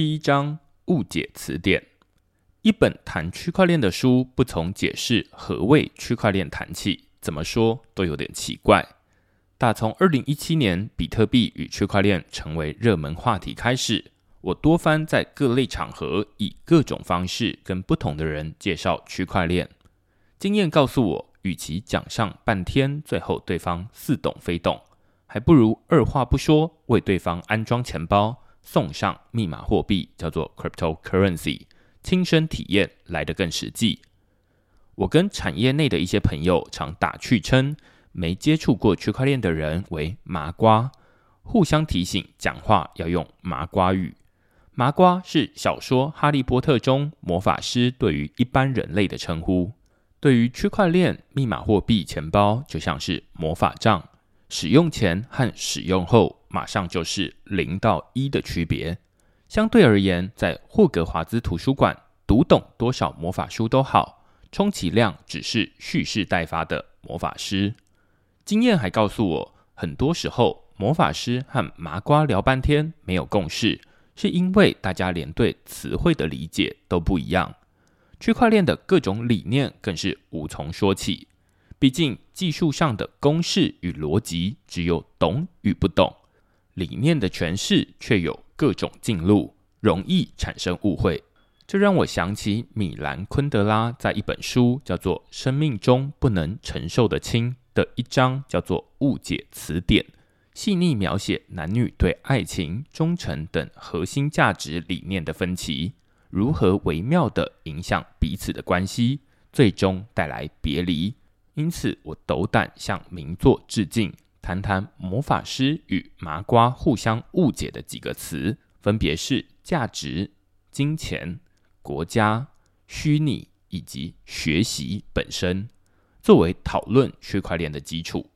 第一章误解词典。一本谈区块链的书，不从解释何谓区块链谈起，怎么说都有点奇怪。打从二零一七年比特币与区块链成为热门话题开始，我多番在各类场合以各种方式跟不同的人介绍区块链。经验告诉我，与其讲上半天，最后对方似懂非懂，还不如二话不说为对方安装钱包，送上密码货币，叫做 cryptocurrency。亲身体验来得更实际。我跟产业内的一些朋友常打趣称，没接触过区块链的人为麻瓜，互相提醒讲话要用麻瓜语。麻瓜是小说《哈利波特》中魔法师对于一般人类的称呼。对于区块链密码货币钱包，就像是魔法杖，使用前和使用后马上就是零到一的区别。相对而言，在霍格华兹图书馆读懂多少魔法书都好，充其量只是蓄势待发的魔法师。经验还告诉我，很多时候魔法师和麻瓜聊半天没有共识，是因为大家连对词汇的理解都不一样。区块链的各种理念更是无从说起，毕竟技术上的公式与逻辑只有懂与不懂，理念的诠释却有。各种进路容易产生误会，这让我想起米兰昆德拉在一本书叫做《生命中不能承受的轻》的一章叫做《误解词典》，细腻描写男女对爱情、忠诚等核心价值理念的分歧，如何微妙的影响彼此的关系，最终带来别离。因此，我斗胆向名作致敬。谈谈魔法师与麻瓜互相误解的几个词，分别是价值、金钱、国家、虚拟以及学习本身，作为讨论区块链的基础。